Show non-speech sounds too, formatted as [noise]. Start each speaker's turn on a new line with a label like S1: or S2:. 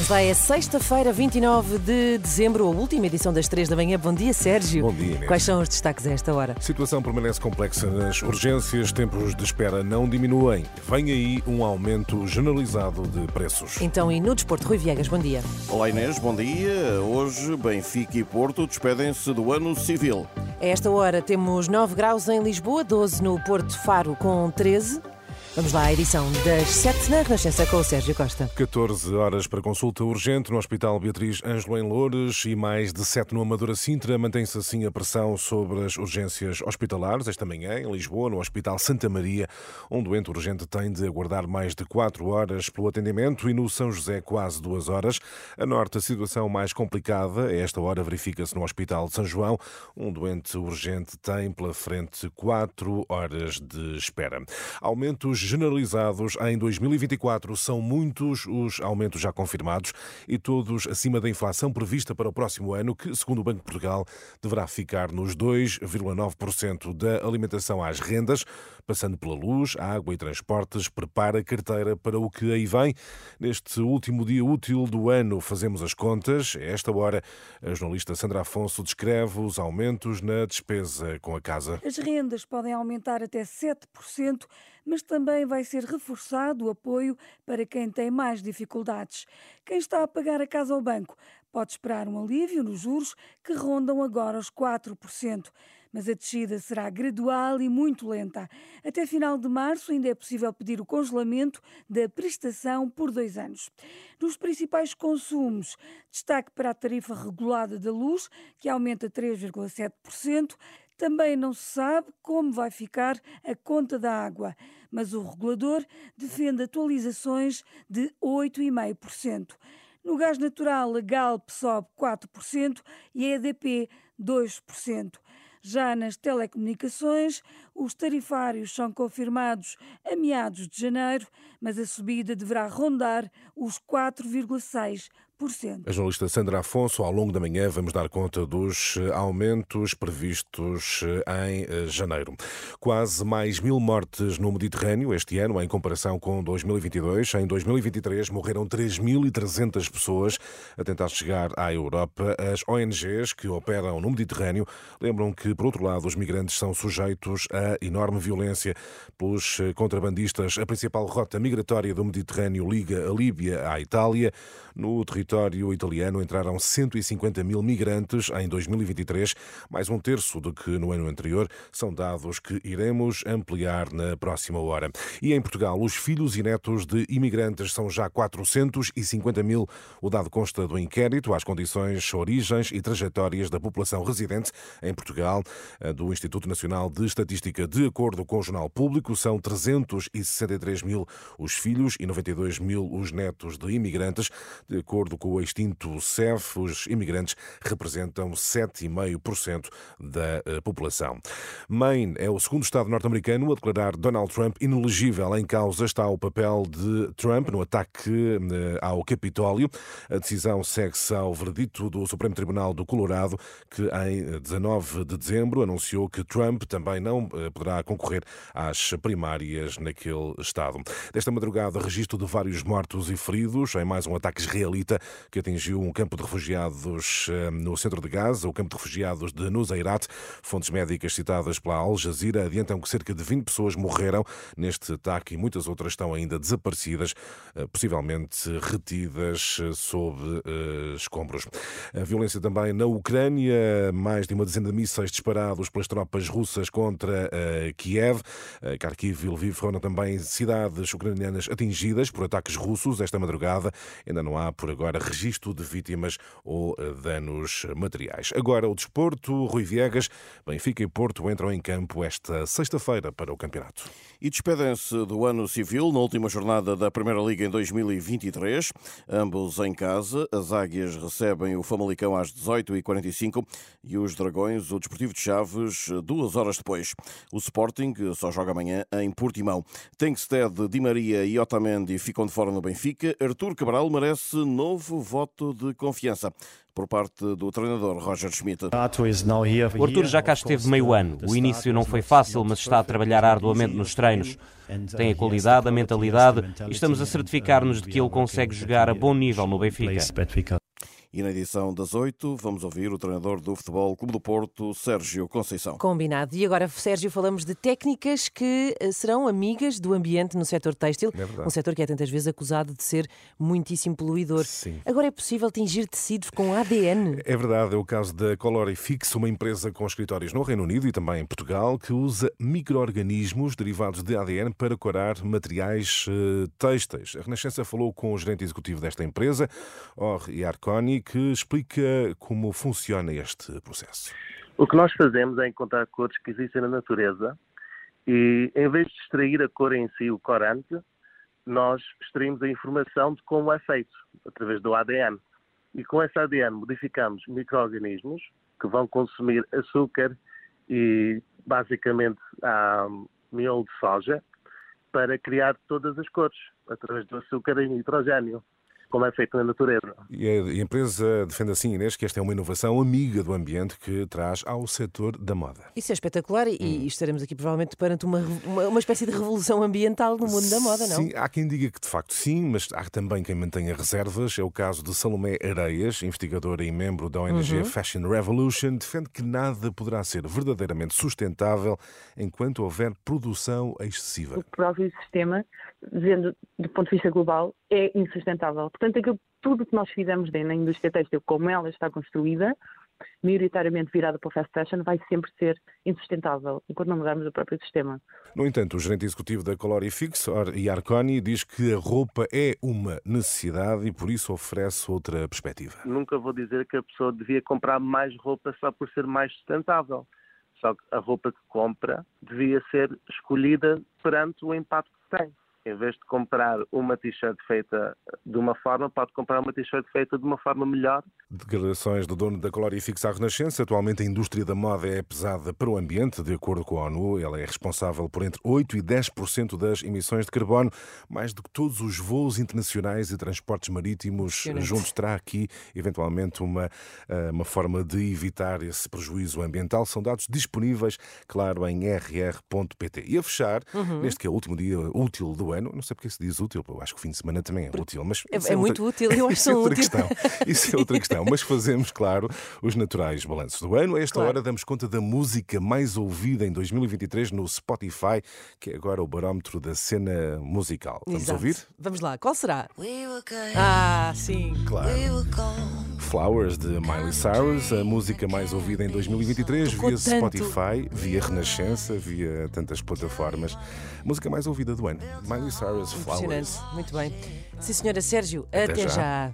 S1: Vamos lá, é sexta-feira, 29 de dezembro, a última edição das três da manhã. Bom dia, Sérgio.
S2: Bom dia, Inês.
S1: Quais são os destaques a esta hora?
S2: A situação permanece complexa nas urgências, tempos de espera não diminuem. Vem aí um aumento generalizado de preços.
S1: Então, e no Desporto, Rui Viegas, bom dia.
S3: Olá Inês, bom dia. Hoje Benfica e Porto despedem-se do ano civil.
S1: A esta hora temos 9 graus em Lisboa, 12 no Porto Faro com 13. Vamos lá, a edição das 7 na Renascença com o Sérgio Costa.
S2: 14 horas para consulta urgente no Hospital Beatriz Ângelo em Loures e mais de 7 no Amadora Sintra. Mantém-se assim a pressão sobre as urgências hospitalares. Esta manhã, em Lisboa, no Hospital Santa Maria, um doente urgente tem de aguardar mais de 4 horas pelo atendimento e no São José quase 2 horas. A norte, a situação mais complicada, a esta hora verifica-se no Hospital de São João. Um doente urgente tem pela frente 4 horas de espera. Aumentos generalizados em 2024. São muitos os aumentos já confirmados e todos acima da inflação prevista para o próximo ano, que, segundo o Banco de Portugal, deverá ficar nos 2,9% da alimentação às rendas, passando pela luz, água e transportes. Prepara a carteira para o que aí vem. Neste último dia útil do ano, fazemos as contas. A esta hora, a jornalista Sandra Afonso descreve os aumentos na despesa com a casa.
S4: As rendas podem aumentar até 7%, mas também vai ser reforçado o apoio para quem tem mais dificuldades. Quem está a pagar a casa ao banco pode esperar um alívio nos juros que rondam agora os 4%. Mas a descida será gradual e muito lenta. Até final de março ainda é possível pedir o congelamento da prestação por dois anos. Nos principais consumos, destaque para a tarifa regulada da luz, que aumenta 3,7%. Também não se sabe como vai ficar a conta da água, mas o regulador defende atualizações de 8,5%. No gás natural, a Galp sobe 4% e a EDP 2%. Já nas telecomunicações, os tarifários são confirmados a meados de janeiro, mas a subida deverá rondar os 4,6%.
S2: A jornalista Sandra Afonso, ao longo da manhã, vamos dar conta dos eh, aumentos previstos eh, em eh, janeiro. Quase mais mil mortes no Mediterrâneo este ano, em comparação com 2022. Em 2023 morreram 3.300 pessoas a tentar chegar à Europa. As ONGs que operam no Mediterrâneo lembram que, por outro lado, os migrantes são sujeitos a enorme violência pelos contrabandistas. A principal rota migratória do Mediterrâneo liga a Líbia à Itália. No território italiano entraram 150 mil migrantes em 2023, mais um terço do que no ano anterior. São dados que iremos ampliar na próxima hora. E em Portugal, os filhos e netos de imigrantes são já 450 mil. O dado consta do inquérito às condições, origens e trajetórias da população residente em Portugal, do Instituto Nacional de Estatística. De acordo com o Jornal Público, são 363 mil os filhos e 92 mil os netos de imigrantes. De acordo com o extinto CEF, os imigrantes representam 7,5% da eh, população. Maine é o segundo Estado norte-americano a declarar Donald Trump inelegível. Em causa está o papel de Trump no ataque eh, ao Capitólio. A decisão segue-se ao verdito do Supremo Tribunal do Colorado, que em 19 de dezembro anunciou que Trump também não eh, poderá concorrer às primárias naquele Estado. Desta madrugada, registro de vários mortos e feridos em mais um ataque israelita que atingiu um campo de refugiados eh, no centro de Gaza, o campo de refugiados de Nuseirat. Fontes médicas citadas pela Al Jazeera adiantam que cerca de 20 pessoas morreram neste ataque e muitas outras estão ainda desaparecidas, eh, possivelmente retidas eh, sob escombros. A violência também na Ucrânia, mais de uma dezena de mísseis disparados pelas tropas russas contra Kiev. Kharkiv e Lviv foram também cidades ucranianas atingidas por ataques russos esta madrugada. Ainda não há, por agora, registro de vítimas ou eh, danos materiais. Agora, o desporto, Rui Viegas, Benfica e Porto entram em campo esta sexta-feira para o campeonato.
S3: E despedem-se do ano civil na última jornada da Primeira Liga em 2023. Ambos em casa. As Águias recebem o Famalicão às 18h45 e os Dragões, o Desportivo de Chaves, duas horas depois. O Sporting só joga amanhã em Portimão. Tengsted, Di Maria e Otamendi ficam de fora no Benfica. Artur Cabral merece novo novo voto de confiança por parte do treinador Roger Schmidt.
S5: O Arthur já cá esteve meio ano. O início não foi fácil, mas está a trabalhar arduamente nos treinos. Tem a qualidade, a mentalidade e estamos a certificar-nos de que ele consegue jogar a bom nível no Benfica.
S3: E na edição das oito, vamos ouvir o treinador do Futebol Clube do Porto, Sérgio Conceição.
S1: Combinado. E agora, Sérgio, falamos de técnicas que eh, serão amigas do ambiente no setor têxtil,
S2: É
S1: um setor que é tantas vezes acusado de ser muitíssimo poluidor.
S2: Sim.
S1: Agora é possível tingir tecidos com ADN?
S2: É verdade, é o caso da Colorifix, uma empresa com escritórios no Reino Unido e também em Portugal, que usa micro-organismos derivados de ADN para corar materiais eh, têxteis. A Renascença falou com o gerente executivo desta empresa, Or Que explica como funciona este processo.
S6: O que nós fazemos é encontrar cores que existem na natureza e, em vez de extrair a cor em si, o corante, nós extraímos a informação de como é feito, através do ADN. E com esse ADN modificamos micro-organismos que vão consumir açúcar e, basicamente, ah, miolo de soja para criar todas as cores, através do açúcar em nitrogênio, como é feito na natureza.
S2: E a empresa defende assim, Inês, que esta é uma inovação amiga do ambiente que traz ao setor da moda.
S1: Isso é espetacular e, e estaremos aqui provavelmente perante uma, uma, uma espécie de revolução ambiental no mundo da moda, não?
S2: Sim, há quem diga que de facto sim, mas há também quem mantenha reservas. É o caso de Salomé Areias, investigadora e membro da ONG
S1: Uhum.
S2: Fashion Revolution, defende que nada poderá ser verdadeiramente sustentável enquanto houver produção excessiva.
S7: o próprio sistema, vendo do ponto de vista global, é insustentável. Portanto, aquilo, tudo que nós fizemos dentro da indústria têxtil, como ela está construída, maioritariamente virada para o fast fashion, vai sempre ser insustentável, enquanto não mudarmos o próprio sistema.
S2: No entanto, o gerente executivo da Colorifix, Or Iarconi, diz que a roupa é uma necessidade e por isso oferece outra perspectiva.
S6: Nunca vou dizer que a pessoa devia comprar mais roupa só por ser mais sustentável. Só que a roupa que compra devia ser escolhida perante o impacto que tem. Em vez de comprar uma t-shirt feita de uma forma, pode comprar uma t-shirt feita de uma forma melhor
S2: Declarações do dono da Colorifix à Renascença. Atualmente a indústria da moda é pesada para o ambiente, de acordo com a ONU. Ela é responsável por entre 8% e 10% das emissões de carbono, mais do que todos os voos internacionais e transportes marítimos
S1: Impressionante.
S2: juntos. Terá aqui, eventualmente, uma, eh, uma forma de evitar esse prejuízo ambiental. São dados disponíveis, claro, em rr.pt. E a fechar,
S1: Uhum.
S2: neste que é o último dia útil do ano, não sei porque se diz útil, eu acho que o fim de semana também é útil, mas
S1: É- é
S2: outra-
S1: muito útil, eu [laughs] acho
S2: Isso é outra
S1: útil.
S2: questão. Isso é outra questão. Mas fazemos, claro, os naturais balanços do ano. A esta
S1: Claro.
S2: hora damos conta da música mais ouvida em 2023 no Spotify, que é agora o barómetro da cena musical. Vamos
S1: Exato.
S2: ouvir?
S1: Vamos lá, qual será? Ah, sim.
S2: Claro. Flowers de Miley Cyrus, a música mais ouvida em 2023
S1: Tocou
S2: via
S1: tanto.
S2: Spotify, via Renascença, via tantas plataformas. Música mais ouvida do ano. Miley Cyrus, Flowers.
S1: Muito bem. Sim, senhora Sérgio,
S2: Até
S1: até,
S2: já.
S1: já.